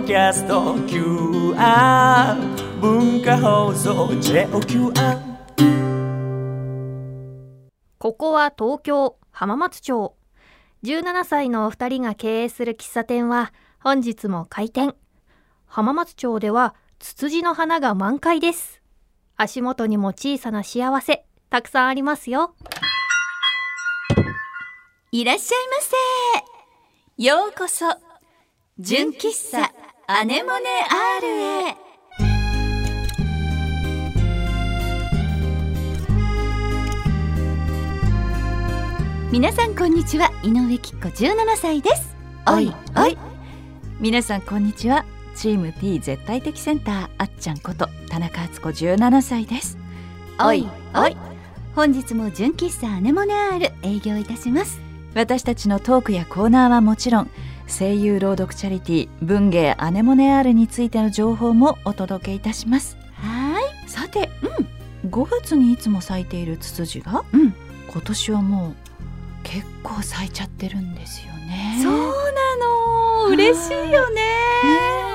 ドキャスト QR 文化放送 JOQR ここは東京浜松町。17歳のお二人が経営する喫茶店は本日も開店。浜松町ではツツジの花が満開です。足元にも小さな幸せたくさんありますよ。いらっしゃいませ。ようこそ、純喫茶アネモネ R へ。皆さんこんにちは、井上きっ子17歳です。おいおい。皆さんこんにちはチーム T 絶対的センターあっちゃんこと田中敦子17歳ですおいおい。本日も純喫茶アネモネ R 営業いたします。私たちのトークやコーナーはもちろん声優朗読チャリティー文芸アネモネアールについての情報もお届けいたします。はさて、5月にいつも咲いているツツジが、うん。今年はもう結構咲いちゃってるんですよね。そうなの。嬉しいよね。ね。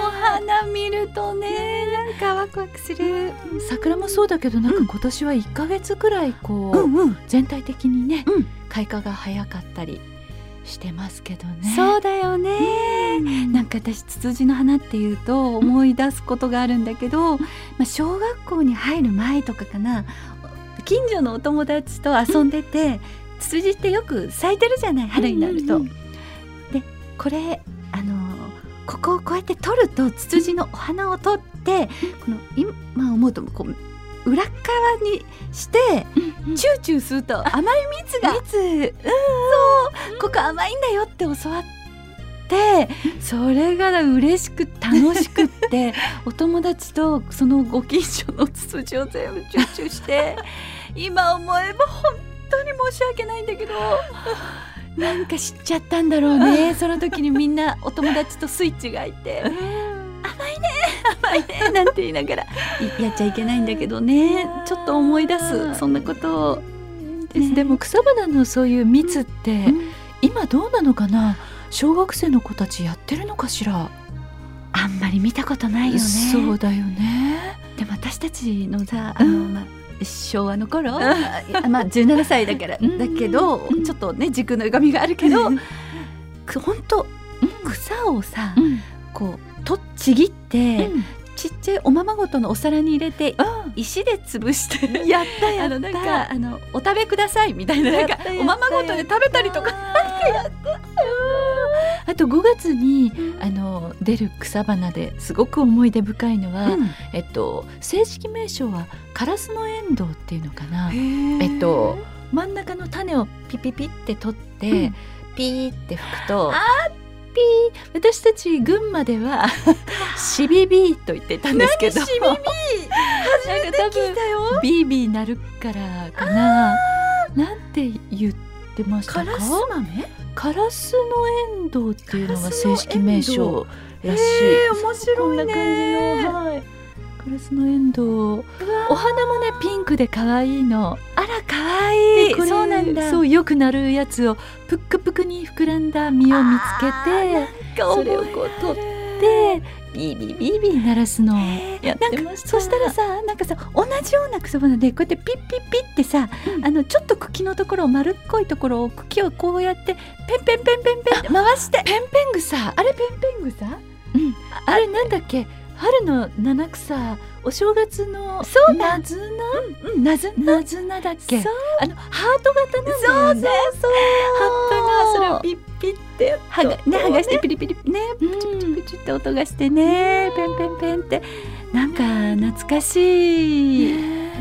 お花見るとね、なんかワクワクする。桜もそうだけどなんかうん。今年は1ヶ月くらいこう、んうん。全体的にね、うん。開花が早かったりしてますけどね。そうだよね。なんか私ツツジの花っていうと思い出すことがあるんだけど、まあ、小学校に入る前とかかな。近所のお友達と遊んでて、ツツジってよく咲いてるじゃない春になると。うんうんでこれあのここをこうやって取るとツツジのお花を取ってこの今思うとこう裏側にしてチューチューすると甘い蜜が。蜜。そう。ここ甘いんだよって教わってそれが嬉しく楽しくって お友達とそのご近所のツツジを全部チューチューして 今思えば本当に申し訳ないんだけど。なんか知っちゃったんだろうね。その時にみんなお友達とスイッチがいて甘いねなんて言いながら。いやっちゃいけないんだけどね。ちょっと思い出すそんなことを。です。でも草花のそういう蜜って、うん。今どうなのかな？小学生の子たちやってるのかしら？あんまり見たことないよね。そうだよね。でも私たちのさ、あのまあ昭和の頃、まあ17歳だから。うん。だけど、ちょっとね時空の歪みがあるけど、く本当草をさ、こうとちぎって、ちっちゃいおままごとのお皿に入れて石で潰して やったやった。あのなんかあのお食べくださいみたいななんかおままごとで食べたりとか。あと5月にあの出る草花ですごく思い出深いのは、えっと正式名称はカラスのエンドウっていうのかな。えっと真ん中の種をピピピって取って、うん。ピーって吹くとピー。私たち群馬ではシビビーと言っていたんですけど。何シビビ初めて聞いたよ。ビービーなるからかな。なんて言ってましたか？カラス豆？カラスのエンドウっていうのが正式名称らしい、えー面白いね。こんな感じの、はい、カラスのエンドウ。お花もねピンクで可愛いのあら可愛い。これそうなんだ。そうよくなるやつをぷっくぷくに膨らんだ実を見つけてそれをこう取ってビービービービー鳴らすのをやってました。そしたらさなんかさ同じような草花でこうやってピッピッピッってさ、あのちょっと茎のところを丸っこいところを茎をこうやってペンペンペンペンペンって回して。ペンペン草あれペンペン草うん。あれなんだっけ？春の七草お正月のそうだ。なずうんなずな？なずなだっけ？そう。あのハート型なんだよね。そう葉っぱがそれをピッピッてはがね剥がしてピリピリね。プチプチプチって音がしてね。ペンペンペンって。なんか懐かしい。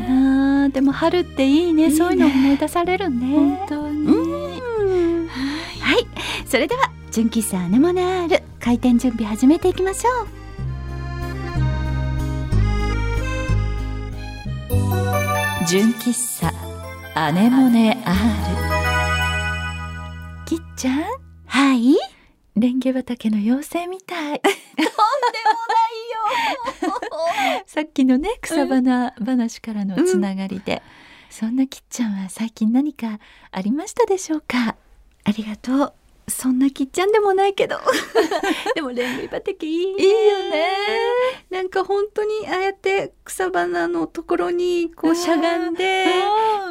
なあでも春っていいね。そういうの思い出されるね。本当に、うん。はい。それでは純喫茶アネモネアール開店準備始めていきましょう純喫茶アネモネ R きっちゃん？はい？レンゲ畑の妖精みたい。さっきのね草花話からのつながりで、そんなきっちゃんは最近何かありましたでしょうか？ありがとうそんなきっちゃんでもないけど。でもレンゲ畑いいね。いいよね。なんか本当にああやって草花のところにこうしゃがんで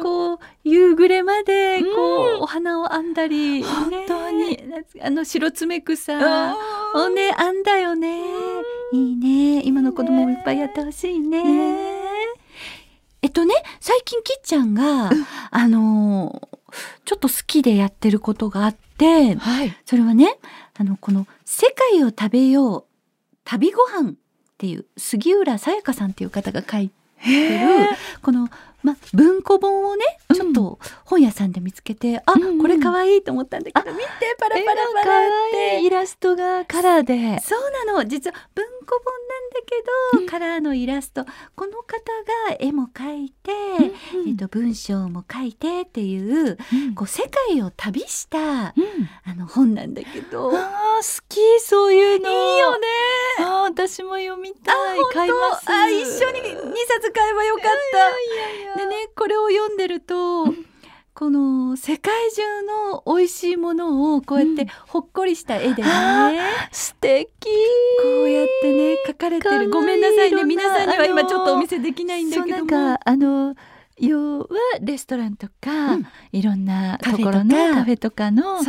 こう夕暮れまでこう、うんお花を編んだり本当に。ね。あの白爪草あをね編んだよね。いいね。今の子供もいっぱいやってほしいね。ね。えっとね最近きっちゃんがあのーちょっと好きでやってることがあってはい。それはねあのこの「世界を食べよう旅ご飯っていう杉浦さやかさんっていう方が書いてるこの、ま、文庫本をねちょっと本屋さんで見つけて、あ、うんうんこれかわいいと思ったんだけど見てパラパラパラって。いい。イラストがカラーで。そうなの。実は文庫本なんだけど、カラーのイラスト。この方が絵も描いて、えっと、文章も書いてっていうこう世界を旅したあの本なんだけど。あー好きそういうの。いいよね。あー私も読みたい。買います。あ一緒に2冊買えばよかった。でねこれを読んでると、この世界中の美味しいものをこうやってほっこりした絵でね、素敵。こうやってね描かれてる。ごめんなさいね。皆さんには今ちょっとお見せできないんだけども。あの要はレストランとか、うん。いろんなところのカフェとか。の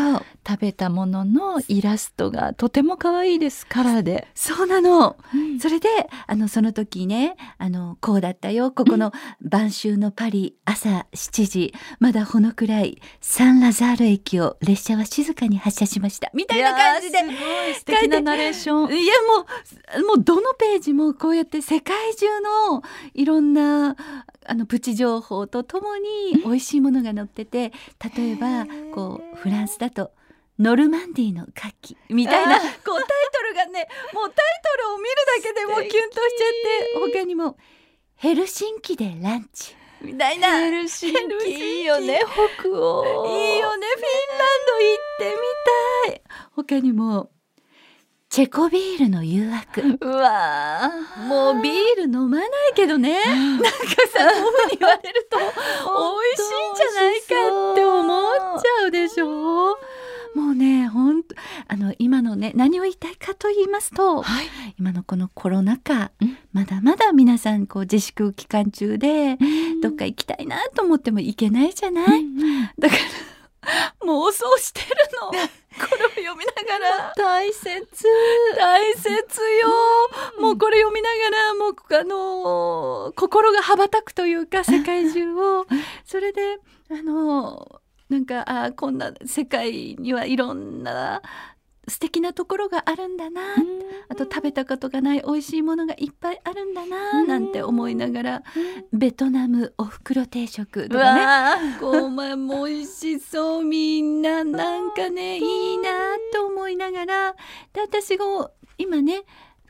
食べたもののイラストがとても可愛いですカラーで。そうなの。それであのその時ねあのこうだったよ。ここの晩秋のパリ朝7時。まだほのくらいサンラザール駅を列車は静かに発車しました。みたいな感じで素敵なナレーション。いやもうもうどのページもこうやって世界中のいろんなあのプチ情報とともに美味しいものが載ってて例えばこうフランスだとノルマンディーの牡蠣みたいなあこうタイトルがねもうタイトルを見るだけでもうキュンとしちゃって他にもヘルシンキでランチみたいな。ヘルシンキ。いいよね北欧。いいよねフィンランド行ってみたい。他にもチェコビールの誘惑。うわー。もうビール飲まないけどね。なんかさこうに言われると 美味しいんじゃないかって思っちゃうでしょ。もうねほんとあの今のね何を言いたいかと言いますとはい。今のこのコロナ禍うん。まだまだ皆さんこう自粛期間中でどっか行きたいなと思っても行けないじゃない、だから 妄想してるの。これを読みながら。大切。大切よ。もうこれ読みながらもうあのー心が羽ばたくというか 世界中を。それであのーなんかあーこんな世界にはいろんな素敵なところがあるんだな。あと食べたことがない美味しいものがいっぱいあるんだな。なんて思いながらベトナムおふくろ定食とうかね。わごまも美味しそうみんな。なんかねいいなと思いながら。で私が今ね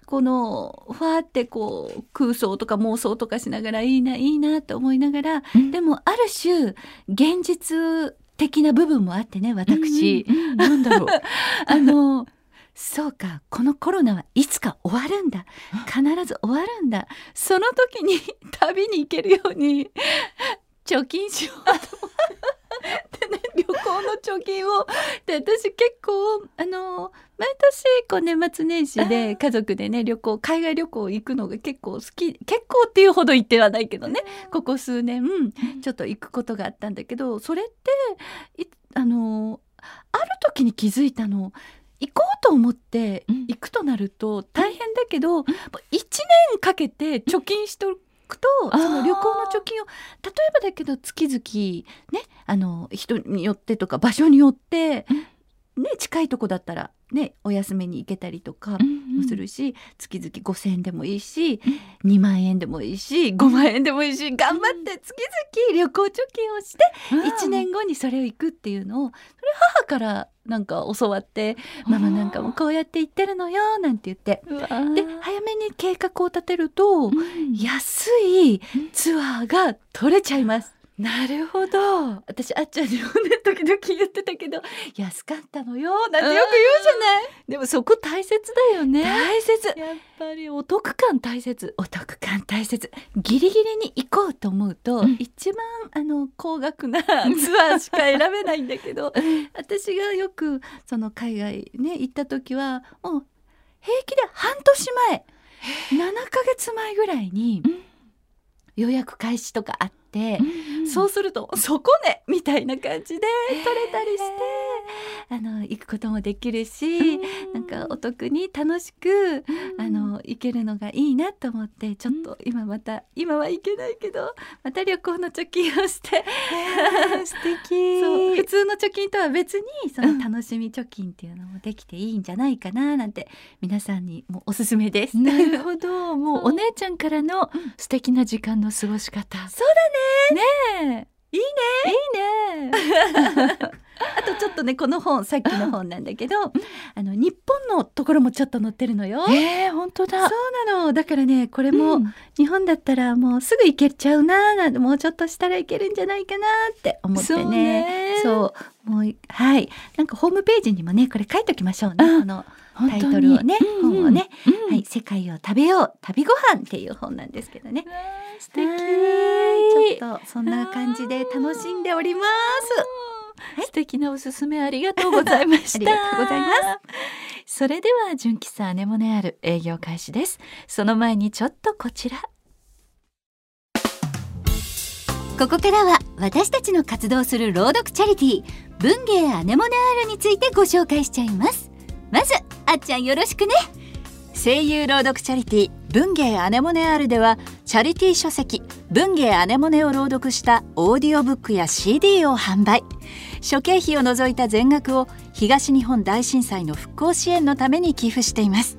このふわってこう空想とか妄想とかしながらいいないいなと思いながらうん。でもある種現実的な部分もあってね私、うんうんなんだろう。あのそうかこのコロナはいつか終わるんだ。必ず終わるんだ。その時に 旅に行けるように貯金しようと思って。でね旅行の貯金を。で私結構あの毎年こう年末年始で家族でね旅行海外旅行行くのが結構好き結構っていうほど行ってはないけどね。ここ数年ちょっと行くことがあったんだけどそれっていあのある時に気づいたの。行こうと思ってうん。行くとなると大変だけど、もう1年かけて貯金しておくと、その旅行の貯金を例えばだけど月々ねあの人によってとか場所によって、ね、近いとこだったらねお休みに行けたりとか。もするし、月々5,000円でもいいし、2万円でもいいし5万円でもいいし頑張って月々旅行貯金をして1年後にそれを行くっていうのをそれ母からなんか教わって「ママなんかもこうやって行ってるのよ」なんて言って。で早めに計画を立てるとうん。安いツアーが取れちゃいます。なるほど。私あっちゃんにもね時々言ってたけど安かったのよなんてよく言うじゃない。でもそこ大切だよね。大切。やっぱりお得感大切。お得感大切。ギリギリに行こうと思うと、うん。一番あの高額なツアーしか選べないんだけど 私がよくその海外ね行った時はもう平気で半年前7ヶ月前ぐらいにうん。予約開始とかあって、うんそうすると「そこね!」みたいな感じで取れたりしてあの行くこともできるし、なんかお得に楽しくあの行けるのがいいなと思ってちょっと今また今は行けないけどまた旅行の貯金をして。素敵。そう普通の貯金とは別にその楽しみ貯金っていうのもできていいんじゃないかななんて皆さんにもおすすめです。なるほど。もうお姉ちゃんからの素敵な時間の過ごし方。そうだねねいいいいね。あとちょっとねこの本さっきの本なんだけどあの日本のところもちょっと載ってるのよ。えー、本当だ。そうなの。だからねこれも、うん。日本だったらもうすぐ行けちゃうななんてもうちょっとしたらいけるんじゃないかなって思ってね。そう。もうはい。なんかホームページにもねこれ書いときましょうね。うん。このタイトルをねうん本をね、うん。はい「世界を食べよう旅ご飯っていう本なんですけどね。素敵。はいちょっとそんな感じで楽しんでおります。素敵なおすすめありがとうございました。ありがとうございます。それでは純喫茶アネモネある営業開始です。その前にちょっとこちら。ここからは私たちの活動する朗読チャリティー文芸アネモネアールについてご紹介しちゃいますまずあっちゃんよろしくね。声優朗読チャリティー文芸アネモネアールではチャリティー書籍文芸アネモネを朗読したオーディオブックや CD を販売。諸経費を除いた全額を東日本大震災の復興支援のために寄付しています。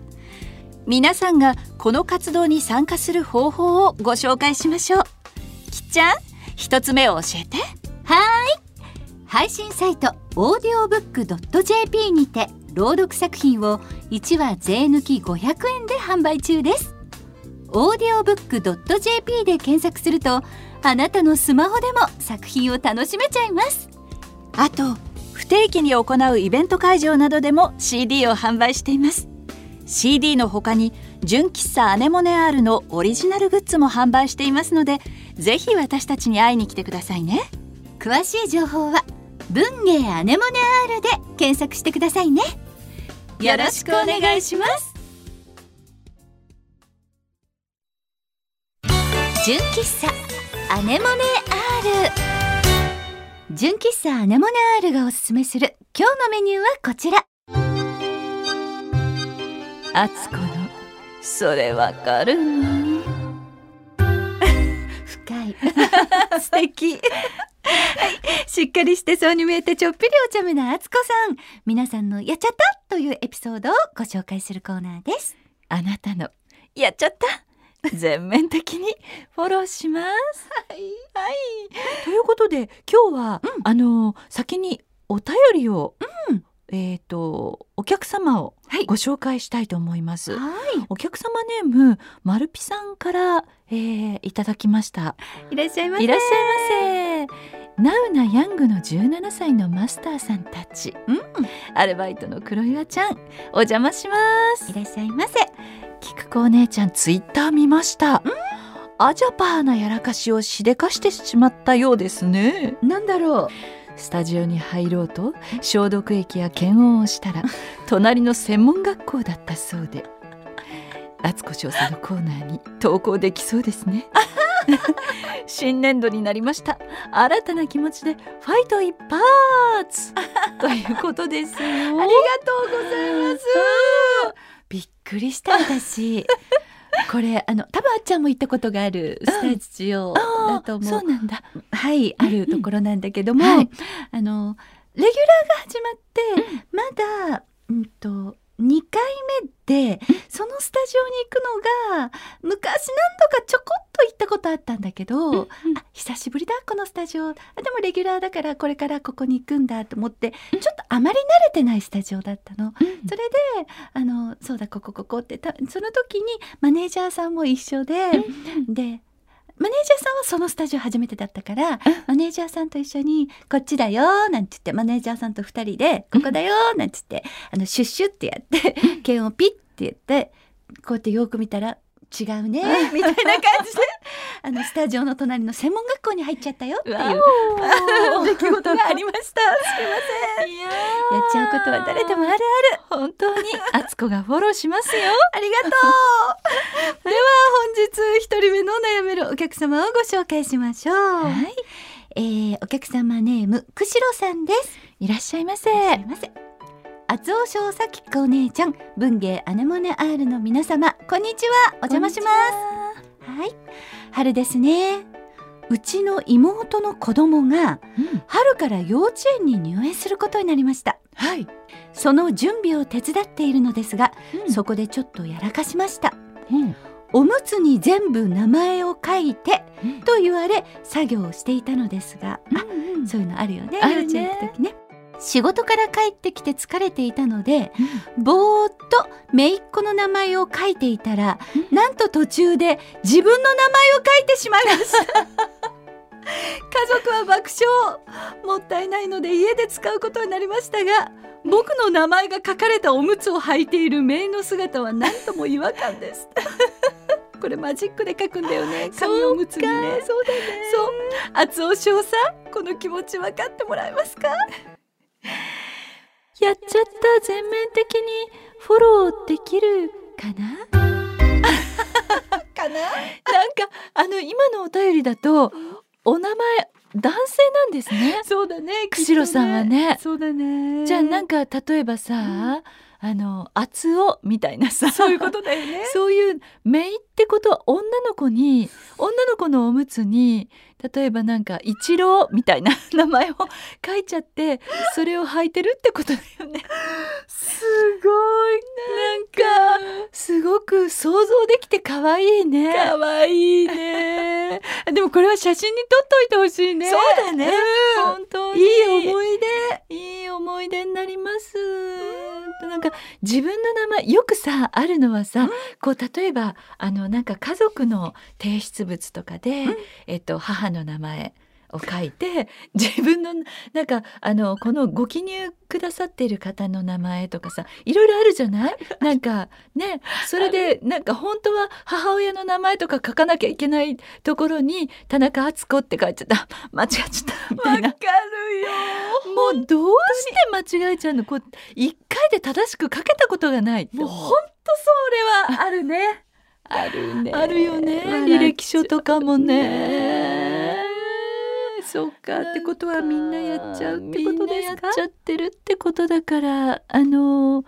皆さんがこの活動に参加する方法をご紹介しましょう。きっちゃん一つ目を教えて。はい。配信サイトオーディオブック .jp にて朗読作品を1話税抜き500円で販売中です。オーディオブック .jp で検索するとあなたのスマホでも作品を楽しめちゃいます。あと不定期に行うイベント会場などでも CD を販売しています。CD の他に純喫茶アネモネアールのオリジナルグッズも販売していますのでぜひ私たちに会いに来てくださいね。詳しい情報は文芸アネモネアールで検索してくださいねよろしくお願いします。純喫茶アネモネアール。純喫茶アネモネアールがおすすめする今日のメニューはこちら。あつこのそれわかる？わ 素敵。はい。しっかりしてそうに見えてちょっぴりお茶目なあつこさん。皆さんのやっちゃったというエピソードをご紹介するコーナーです。あなたの。やっちゃった。全面的に。フォローします。はい、はい、ということで今日は、あの先にお便りを、えっ、とお客様をはい。ご紹介したいと思います、はお客様ネームまるぴさんから、えーいただきました。いいらっしゃいませ。いらっしゃいませ。ナウなヤングの17歳のマスターさんたち、うん。アルバイトの黒岩ちゃんお邪魔します。いらっしゃいませ。キクコお姉ちゃんツイッター見ました、アジャパーなやらかしをしでかしてしまったようですね。なんだろうスタジオに入ろうと消毒液や検温をしたら 隣の専門学校だったそうで。敦子少佐のコーナーに投稿できそうですね。新年度になりました。新たな気持ちでファイト一発！ということですよ。ありがとうございます。びっくりした私 これあの多分あっちゃんも行ったことがあるスタジオだと思う、そうなんだ。はいあるところなんだけども、はい。あのレギュラーが始まって、まだうんと2回目でそのスタジオに行くのが昔何度かちょこっと行ったことあったんだけど、あ久しぶりだこのスタジオ。あでもレギュラーだからこれからここに行くんだと思ってちょっとあまり慣れてないスタジオだったの。それであのそうだここここってたその時にマネージャーさんも一緒で、でマネージャーさんはそのスタジオ初めてだったから、マネージャーさんと一緒に「こっちだよ」なんて言ってマネージャーさんと二人で「ここだよ」なんて言ってあのシュッシュってやって 剣をピッて言ってこうやってよく見たら違うねみたいな感じで あのスタジオの隣の専門学校に入っちゃったよっていう 出来事がありました。すいません。やっちゃうことは誰でもあるある。本当にあつこがフォローしますよありがとう。では本日一人目の悩めるお客様をご紹介しましょう。はい。えー、お客様ネームくしろさんです。いらっしゃいませいらっしゃいませ。厚尾少佐きお姉ちゃん、文芸アネモネ R の皆様、こんにちは。お邪魔します。はい。春ですね。うちの妹の子供がうん春から幼稚園に入園することになりました。はい、その準備を手伝っているのですが、うんそこでちょっとやらかしました。うんおむつに全部名前を書いてうんと言われ作業をしていたのですが、あうんそういうのあるよねね幼稚園行く時ね仕事から帰ってきて疲れていたのでぼーっと姪っ子の名前を書いていたら、なんと途中で自分の名前を書いてしまいました。家族は爆笑。もったいないので家で使うことになりましたが僕の名前が書かれたおむつを履いている姪の姿は何とも違和感です。これマジックで書くんだよね。紙おむつにね。そうだね。そう。厚尾翔さんこの気持ち分かってもらえますか？やっちゃった全面的にフォローできるかな？かな？なんかあの今のお便りだとお名前男性なんですね。そうだね釧路さんはね。そうだね。じゃあなんか例えばさ、あの厚尾みたいなさそういうことだよね。そういうメイってことは女の子に女の子のおむつに例えばなんか一郎みたいな 名前を書いちゃってそれを履いてるってことだよね。すごいなんか。すごく想像できて可愛いね。かわいいね。でもこれは写真に撮っといてほしいね。そうだね。うん。本当に。いい思い出。いい思い出になります。なんか自分の名前よくさあるのはさ、こう例えばあのなんか家族の提出物とかで、えっと母の名前を書いて 自分のなんかあのこのご記入くださっている方の名前とかさいろいろあるじゃない？なんかねそれでなんか本当は母親の名前とか書かなきゃいけないところに田中敦子って書いちゃった。間違っちゃったみたいな。わかるよ。もうどうして間違えちゃうの？こう一回で正しく書けたことがないもうほんとそれはあるね。あるね。あるよね。履歴書とかもねそうか。ってことはみんなやっちゃうってことですか？みんなやっちゃってるってことだからあの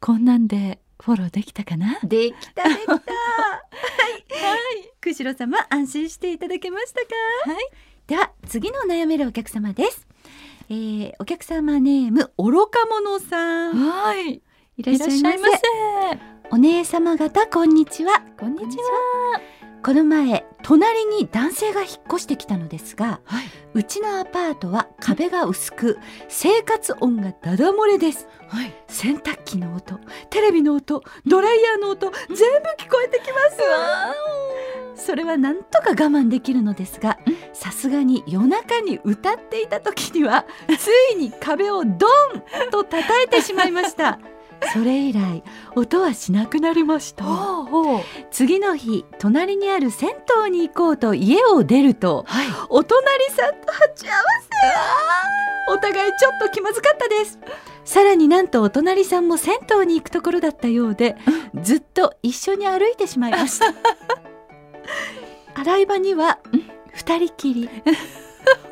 こんなんでフォローできたかな？できたできた。はい、はい、くろ様安心していただけましたか？はい。では次の悩めるお客様です。えー、お客様ネーム愚か者さん。はい。いらっしゃいませ。お姉様方こんにちは。こんにちはこの前隣に男性が引っ越してきたのですが、はい。うちのアパートは壁が薄く生活音がダダ漏れです。はい。洗濯機の音テレビの音ドライヤーの音全部聞こえてきます。それはなんとか我慢できるのですがさすがに夜中に歌っていた時にはついに壁をドンと叩いてしまいましたそれ以来音はしなくなりました。次の日隣にある銭湯に行こうと家を出るとはい。お隣さんと鉢合わせ。お互いちょっと気まずかったです。さらになんとお隣さんも銭湯に行くところだったようでずっと一緒に歩いてしまいました。洗い場には二人きり。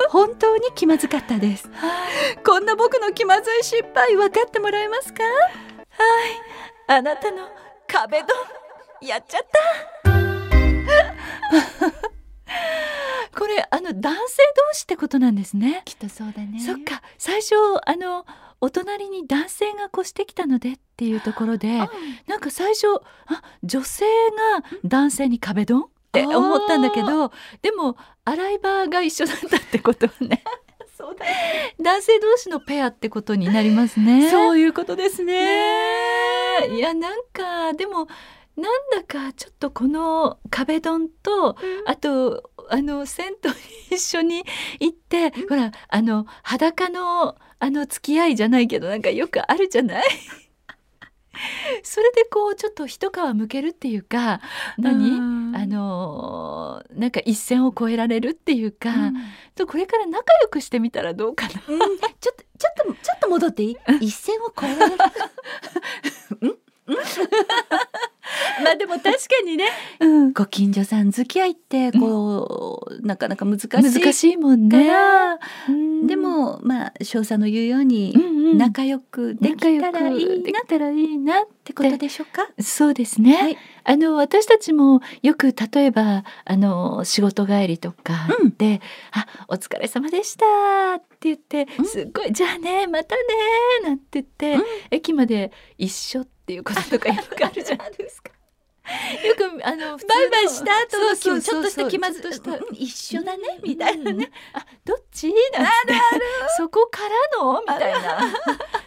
本当に気まずかったです。こんな僕の気まずい失敗分かってもらえますか？あなたの壁ドン。やっちゃった。これあの男性同士ってことなんですね。きっとそうだね。そっか。最初あのお隣に男性が越してきたのでっていうところでなんか最初あ女性が男性に壁ドンって思ったんだけどでも洗い場が一緒だったってことはねそうだ男性同士のペアってことになりますね。そういうことですね。ね。えいやなんかでもなんだかちょっとこの壁ドンと、あとあの銭湯に一緒に行って、ほらあの裸のあの付き合いじゃないけどなんかよくあるじゃない？それでこうちょっと一皮むけるっていうか何？あのーなんか一線を越えられるっていうか、とこれから仲良くしてみたらどうかな。ちょっとちょっとちょっと戻っていい？一線を越えられる？まあでも確かにね、ご近所さん付き合いってこう、なかなか難しい難しいもんかね。でもまあ少佐の言うようにうんうん。仲良くできたらいいでなっきたらいいなってことでしょうか？そうですね、はい。あの私たちもよく例えばあの仕事帰りとかうん。で「あお疲れ様でした」って言ってうん。すっごい「じゃあねまたね」なんて言って、うん。駅まで一緒っていうこととかよくあるじゃないですか。よくあのバイバイした後のそうそうちょっとした気まずちょっとしたうん一緒だねみたいなね。あどっち？なんて。そこからの？みたいな。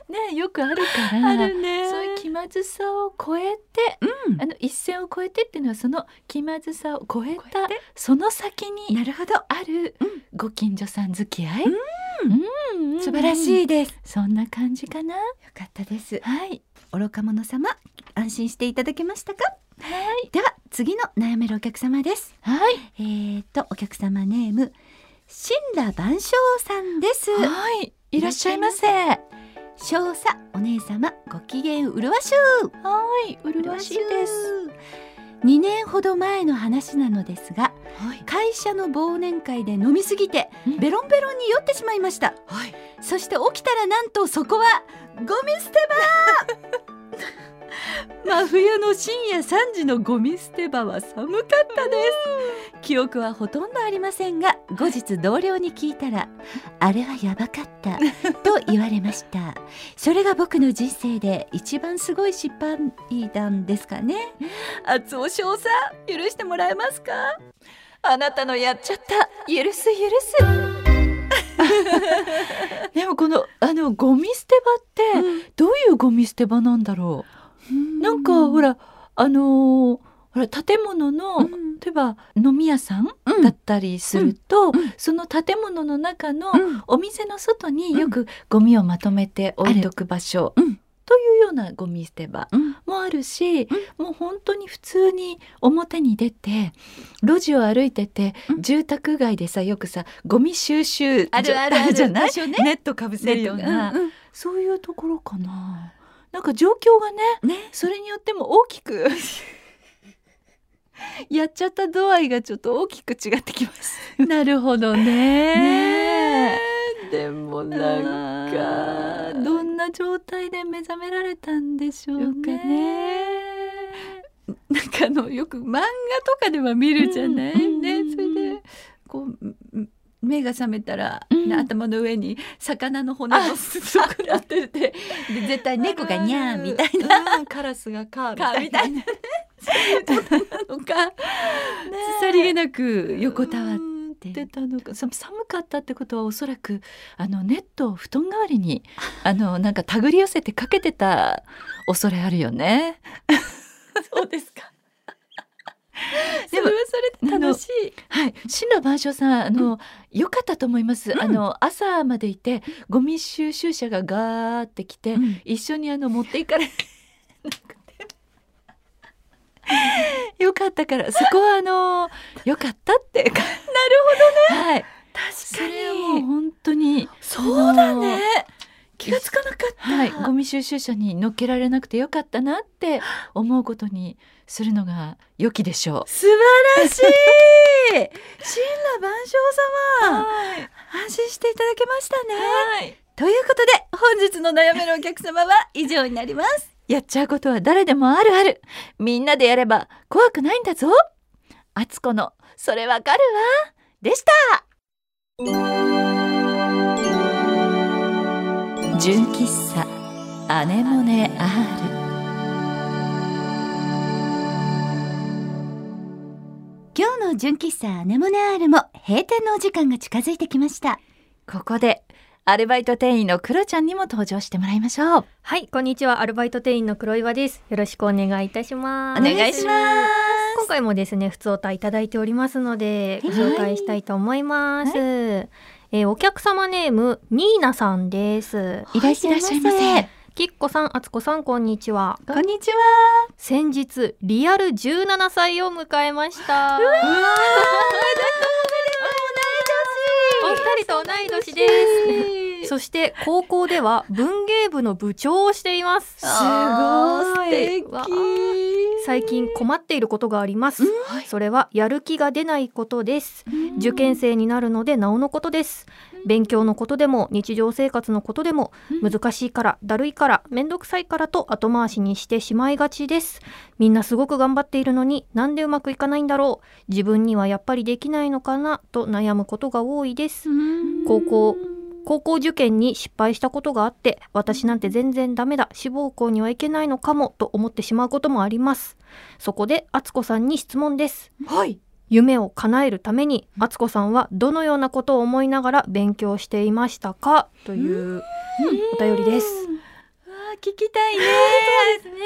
ねよくあるから。ね。そういう気まずさを超えて、うん。あの一線を越えてっていうのはその気まずさを超えたその先になるほど。あるうん。ご近所さん付き合い、うん。素晴らしいいです。よそんな感じかな？かったです。はい愚か者様安心していただけましたか？はい。では次の悩めるお客様です。はい。えー、とお客様ネーム神羅万象さんです。はい。いらっしゃいませ。少佐お姉様ご機嫌うるわしゅう。はい。麗しいです。2年ほど前の話なのですがはい。会社の忘年会で飲みすぎてうん。ベロンベロンに酔ってしまいました。はい。そして起きたらなんとそこはゴミ捨て場。真冬の深夜3時のゴミ捨て場は寒かったです。記憶はほとんどありませんが後日同僚に聞いたらあれはやばかった と言われました。それが僕の人生で一番すごい失敗談ですかね。厚尾少佐許してもらえますか？あなたのやっちゃった許す許す でもこのあのゴミ捨て場ってどういうゴミ捨て場なんだろう？なんかほらあのーほら建物の、うん。例えば飲み屋さんうん。だったりすると、うん。うん。その建物の中のうん。お店の外によくゴミをまとめて置いとく場所、うんというようなゴミ捨て場うん。もあるし、もう本当に普通に表に出て路地を歩いてて、うん。住宅街でさよくさゴミ収集あるあるある。じゃない？ね。ネットかぶせるような、うんうんそういうところかな。なんか状況がねね。それによっても大きく やっちゃった度合いがちょっと大きく違ってきます。なるほどね。ねでもなんかどんな状態で目覚められたんでしょうね。なんかあのよく漫画とかでは見るじゃない、うんねうんそれでこう目が覚めたら、うん。頭の上に魚の骨のすそくなっててで絶対猫がニャーみたいな。うんカラスがカーかみみたいな。たいな。のか、さりげなく横たわっうんて出たのかさ寒かったってことはおそらくあのネットを布団代わりに あのなんか手繰り寄せてかけてた恐れあるよね。そうですか。でもそれはそれで楽しい。はい、新羅万象さん、あの、良かったと思います。あの、朝までいて、ゴミ収集車がガーって来て、うん一緒にあの持っていかれなくて。よかったから、そこはあの、良かったって。なるほどね。はい、そ確れはもう本当に。そうだね。気がつかなかった。はい、ゴミ収集車に乗っけられなくてよかったなって思うことにするのが良きでしょう。素晴らしい。神羅万象様、安心していただけましたね。はい。ということで本日の悩めるお客様は以上になります。やっちゃうことは誰でもあるある。みんなでやれば怖くないんだぞ。あつこの、それわかるわ。でした。純喫茶、アネモネ R。今日の純喫茶アネモネアールも閉店のお時間が近づいてきました。ここで、アルバイト店員のクロちゃんにも登場してもらいましょう。はい、こんにちは。アルバイト店員の黒岩です。よろしくお願いいたします。お願いします。今回もですね普通おたいただいておりますのでご紹介したいと思います、えーお客様ネームニーナさんですいらっしゃいませ。きっこさんあつこさんこんにちはこんにちは。先日リアル17歳を迎えましたお二人と同い年です。そして高校では文芸部の部長をしています。すごい。素わあ。敵。最近困っていることがあります、それはやる気が出ないことです。受験生になるのでなおのことです勉強のことでも日常生活のことでも難しいからだるいからめんどくさいからと後回しにしてしまいがちです。みんなすごく頑張っているのになんでうまくいかないんだろう。自分にはやっぱりできないのかなと悩むことが多いです。高校高校受験に失敗したことがあって私なんて全然ダメだ。志望校には行けないのかもと思ってしまうこともあります。そこで敦子さんに質問です。はい。夢を叶えるために敦子さんはどのようなことを思いながら勉強していましたか？というお便りです。わあ聞きたいね。ですね。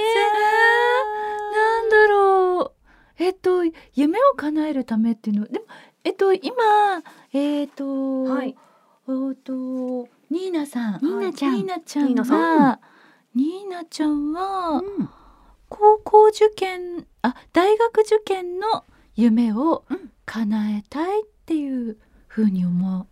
なんだろう。えっと夢を叶えるためっていうのでもえっと今えっと、はい。おっとニーナさん。ニーナちゃん。ニーナちゃんはニーナちゃんは、高校受験あ大学受験の夢を叶えたいっていう風に思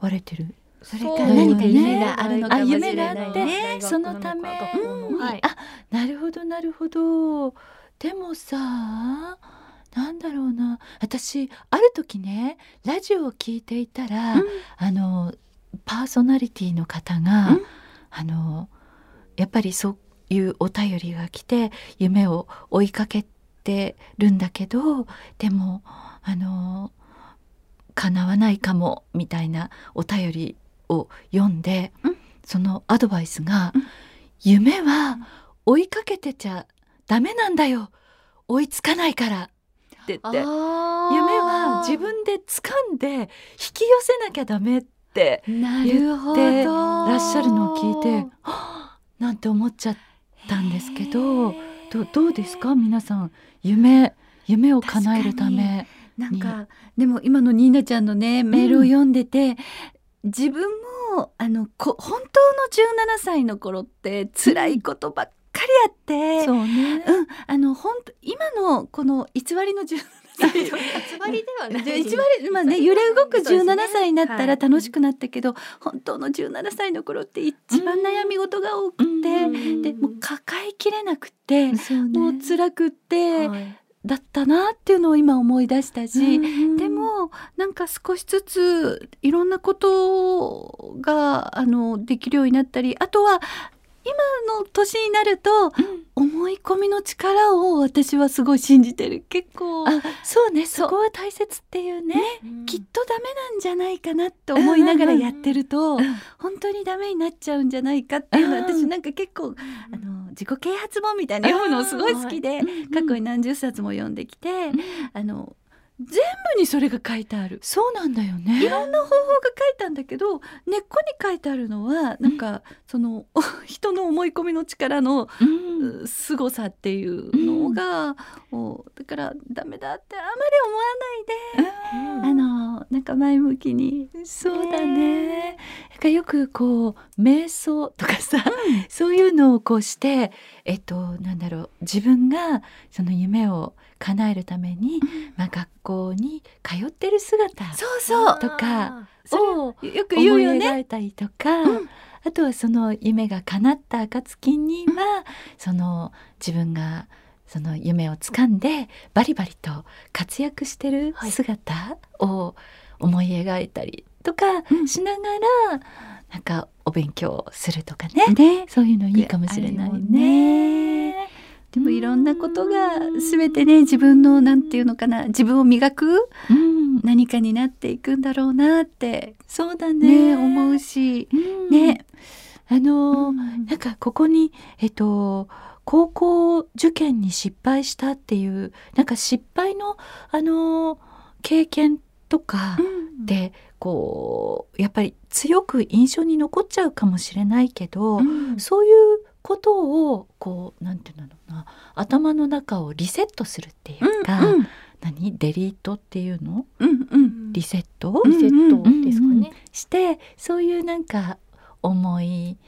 われてる。それから何か夢があるのかあもしれ夢があってないね。そのために、はい。あなるほどなるほど。でもさなんだろうな。私ある時ねラジオを聞いていたら、うん。あのパーソナリティの方が、うん。あのやっぱりそういうお便りが来て夢を追いかけてるんだけどでもあの叶わないかもみたいなお便りを読んで、うん。そのアドバイスが、うん。夢は追いかけてちゃダメなんだよ。追いつかないから。って言って夢は自分で掴んで引き寄せなきゃダメってなるほてど。らっしゃるのを聞いてはぁなんて思っちゃったんですけどどどうですか？皆さん夢夢を叶えるため。なんかでも今のニーナちゃんのねメールを読んでて、自分もあのこ本当の17歳の頃って辛いことばっかりあって、そうね。うん、あの本当今のこの偽りの17 歳偽りではない。で一割まあね揺れ動く17歳になったら楽しく。くなったけど、本当の17歳の頃って一番悩み事が多くて、うん。でもう抱えきれなくて、もう辛くって、はい。だったなっていうのを今思い出したし、うん。でもなんか少しずついろんなことがあのできるようになったりあとは今の年になると、思い込みの力を私はすごい信じてる。結構あそうね。そこは大切っていうね。きっとダメなんじゃないかなって思いながらやってると、うん本当にダメになっちゃうんじゃないかっていうのは、うん私なんか結構あの自己啓発本みたいな読むのすごい好きで、過去に何十冊も読んできて、あの全部にそれが書いてある。そうなんだよね。いろんな方法が書いたんだけど根っこに書いてあるのはなんか、その 人の思い込みの力のうん。う凄さっていうのが、もうだからダメだってあまり思わないで、あのなんか前向きに。そうだね。なんかよくこう瞑想とかさ、そういうのをこうしてえっとなんだろう。自分がその夢を叶えるために、まあ学校に通ってる姿そうそう。とかをよく言思いうよね。描いたりとか、うん。あとはその夢が叶った暁には、その自分がその夢を掴んでバリバリと活躍してる姿を思い描いたりとかうん。しながら、なんかお勉強するとかね、ね。そういうのいいかもしれないね。でもいろんなことが全てね自分のなんていうのかな自分を磨くうん、何かになっていくんだろうなってそうだねね。思うしうん。ね、あのーうん。なんかここにえっと高校受験に失敗したっていうなんか失敗のあのー経験とかでこうやっぱり強く印象に残っちゃうかもしれないけど、うん。そういうことをこうなんていうのかな頭の中をリセットするっていうか、うん何？デリートっていうの？うんうん。リセット、うんリセットですかね。してそういうなんか思い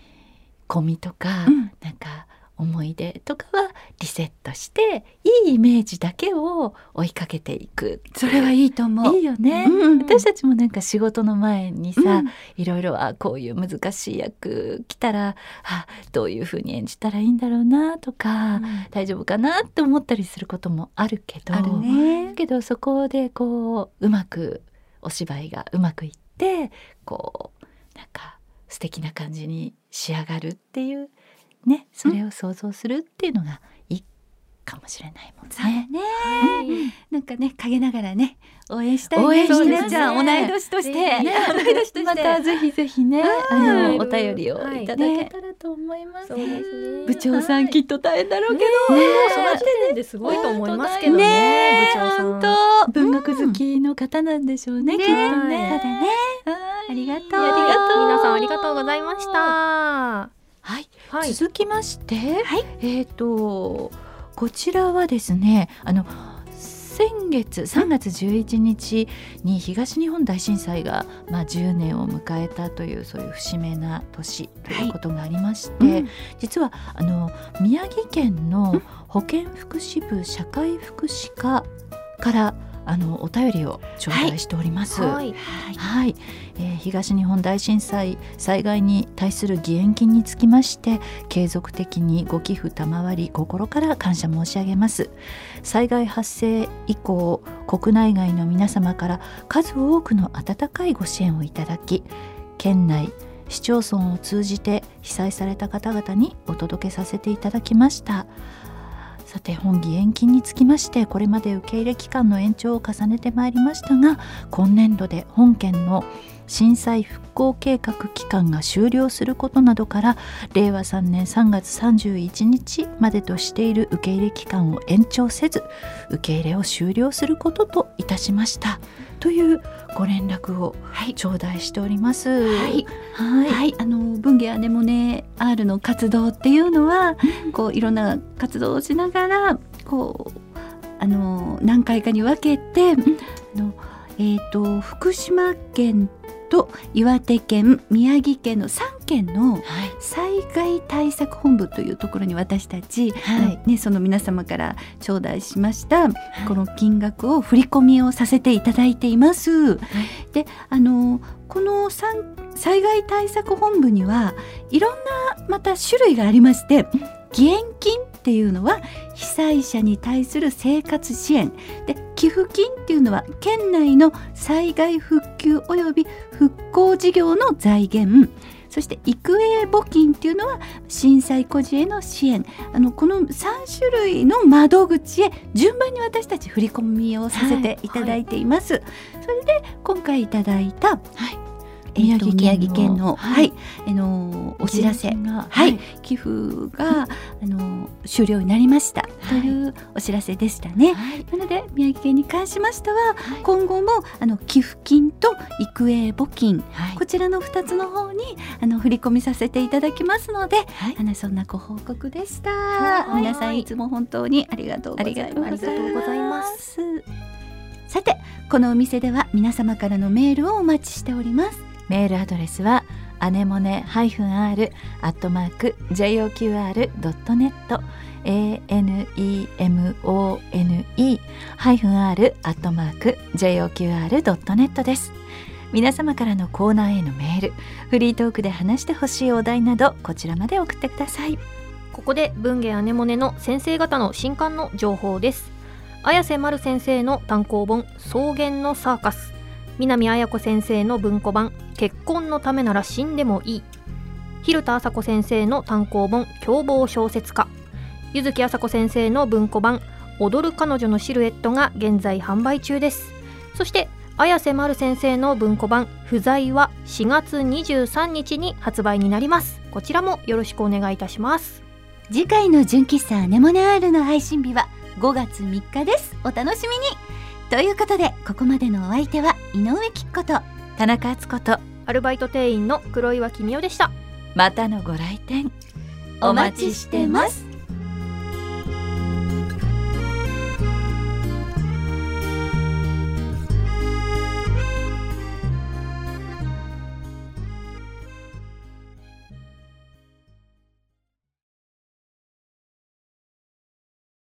込みとか、うん。なんか思い出とかはリセットしていいイメージだけを追いかけていく。それはいいと思う。いいよね、うん私たちもなんか仕事の前にさ、うん。いろいろあこういう難しい役来たらあどういう風に演じたらいいんだろうなとか、大丈夫かなって思ったりすることもあるけどあるね。だけどそこでこううまくお芝居がうまくいってこうなんか素敵な感じに仕上がるっていうねそれを想像するっていうのがいいかもしれないもんそうだね。ねはい。なんかね陰ながらね応援したいね。応援してひねなちゃん同い年として、ね。同い年として。またぜひぜひね、あはいのお便りをいただけたらと思います。そうですね。部長さんきっと大変だろうけど、ね。えその時点ですごいと思いますけどね、部長さん。本文学好きの方なんでしょうね、ね。きっとはい。ね。ね。はい。ありがとう。ありがとう。皆さんありがとうございました。はい、はい。続きまして、はい。えっ、とこちらはですねあの先月3月11日に東日本大震災が、まあ、10年を迎えたというそういう節目な年ということがありまして、うん。実はあの宮城県の保健福祉部社会福祉課からあのお便りを頂戴しております。はい。はい、えー東日本大震災災害に対する義援金につきまして継続的にご寄付賜り心から感謝申し上げます災害発生以降国内外の皆様から数多くの温かいご支援をいただき県内市町村を通じて被災された方々にお届けさせていただきましたさて本議延期につきましてこれまで受け入れ期間の延長を重ねてまいりましたが今年度で本県の震災復興計画期間が終了することなどから令和3年3月31日までとしている受け入れ期間を延長せず受け入れを終了することといたしました。というご連絡を頂戴しております。はい。はい。はい、あの文芸アネモネ R の活動っていうのは、こういろんな活動をしながらこうあの何回かに分けて、あのえっ、と福島県と岩手県宮城県の3県のはい。災害対策本部というところに私たち、はい。ね、その皆様から頂戴しました、この金額を振り込みをさせていただいています。であのこの産災害対策本部にはいろんなまた種類がありまして義援金っていうのは被災者に対する生活支援。で寄付金っていうのは県内の災害復旧及び復興事業の財源。そして育英募金っていうのは震災孤児への支援。あのこの3種類の窓口へ順番に私たち振り込みをさせていただいています。それで今回いただいた、はい宮宮城県の城県の、はい。はいあのーお知らせがはい、寄付が、あの終了になりました、はい。というお知らせでしたね。はい。なので宮城県に関しましては、今後もあの寄付金と育英募金はい。こちらの2つの方にあの振り込みさせていただきますので、はい。あのそんなご報告でした。はい。皆さんいつも本当にありがとうございます。ありがとうございます。さてこのお店では皆様からのメールをお待ちしております。メールアドレスはアネモネ -r アットマーク joqr.net anemone ハイフン r アットマーク joqr.net です。皆様からのコーナーへのメールフリートークで話してほしいお題などこちらまで送ってください。ここで文芸アネモネの先生方の新刊の情報です。綾瀬丸先生の単行本草原のサーカス。南綾子先生の文庫版。結婚のためなら死んでもいい。蛭田麻子先生の単行本凶暴小説家。柚木麻子先生の文庫版踊る彼女のシルエットが現在販売中です。そして綾瀬丸先生の文庫版不在は4月23日に発売になります。こちらもよろしくお願いいたします。次回の純喫茶アネモネ R の配信日は5月3日です。お楽しみに。ということでここまでのお相手は井上貴子と田中敦子とアルバイト店員の黒岩君代でした。またのご来店。お待ちしてます。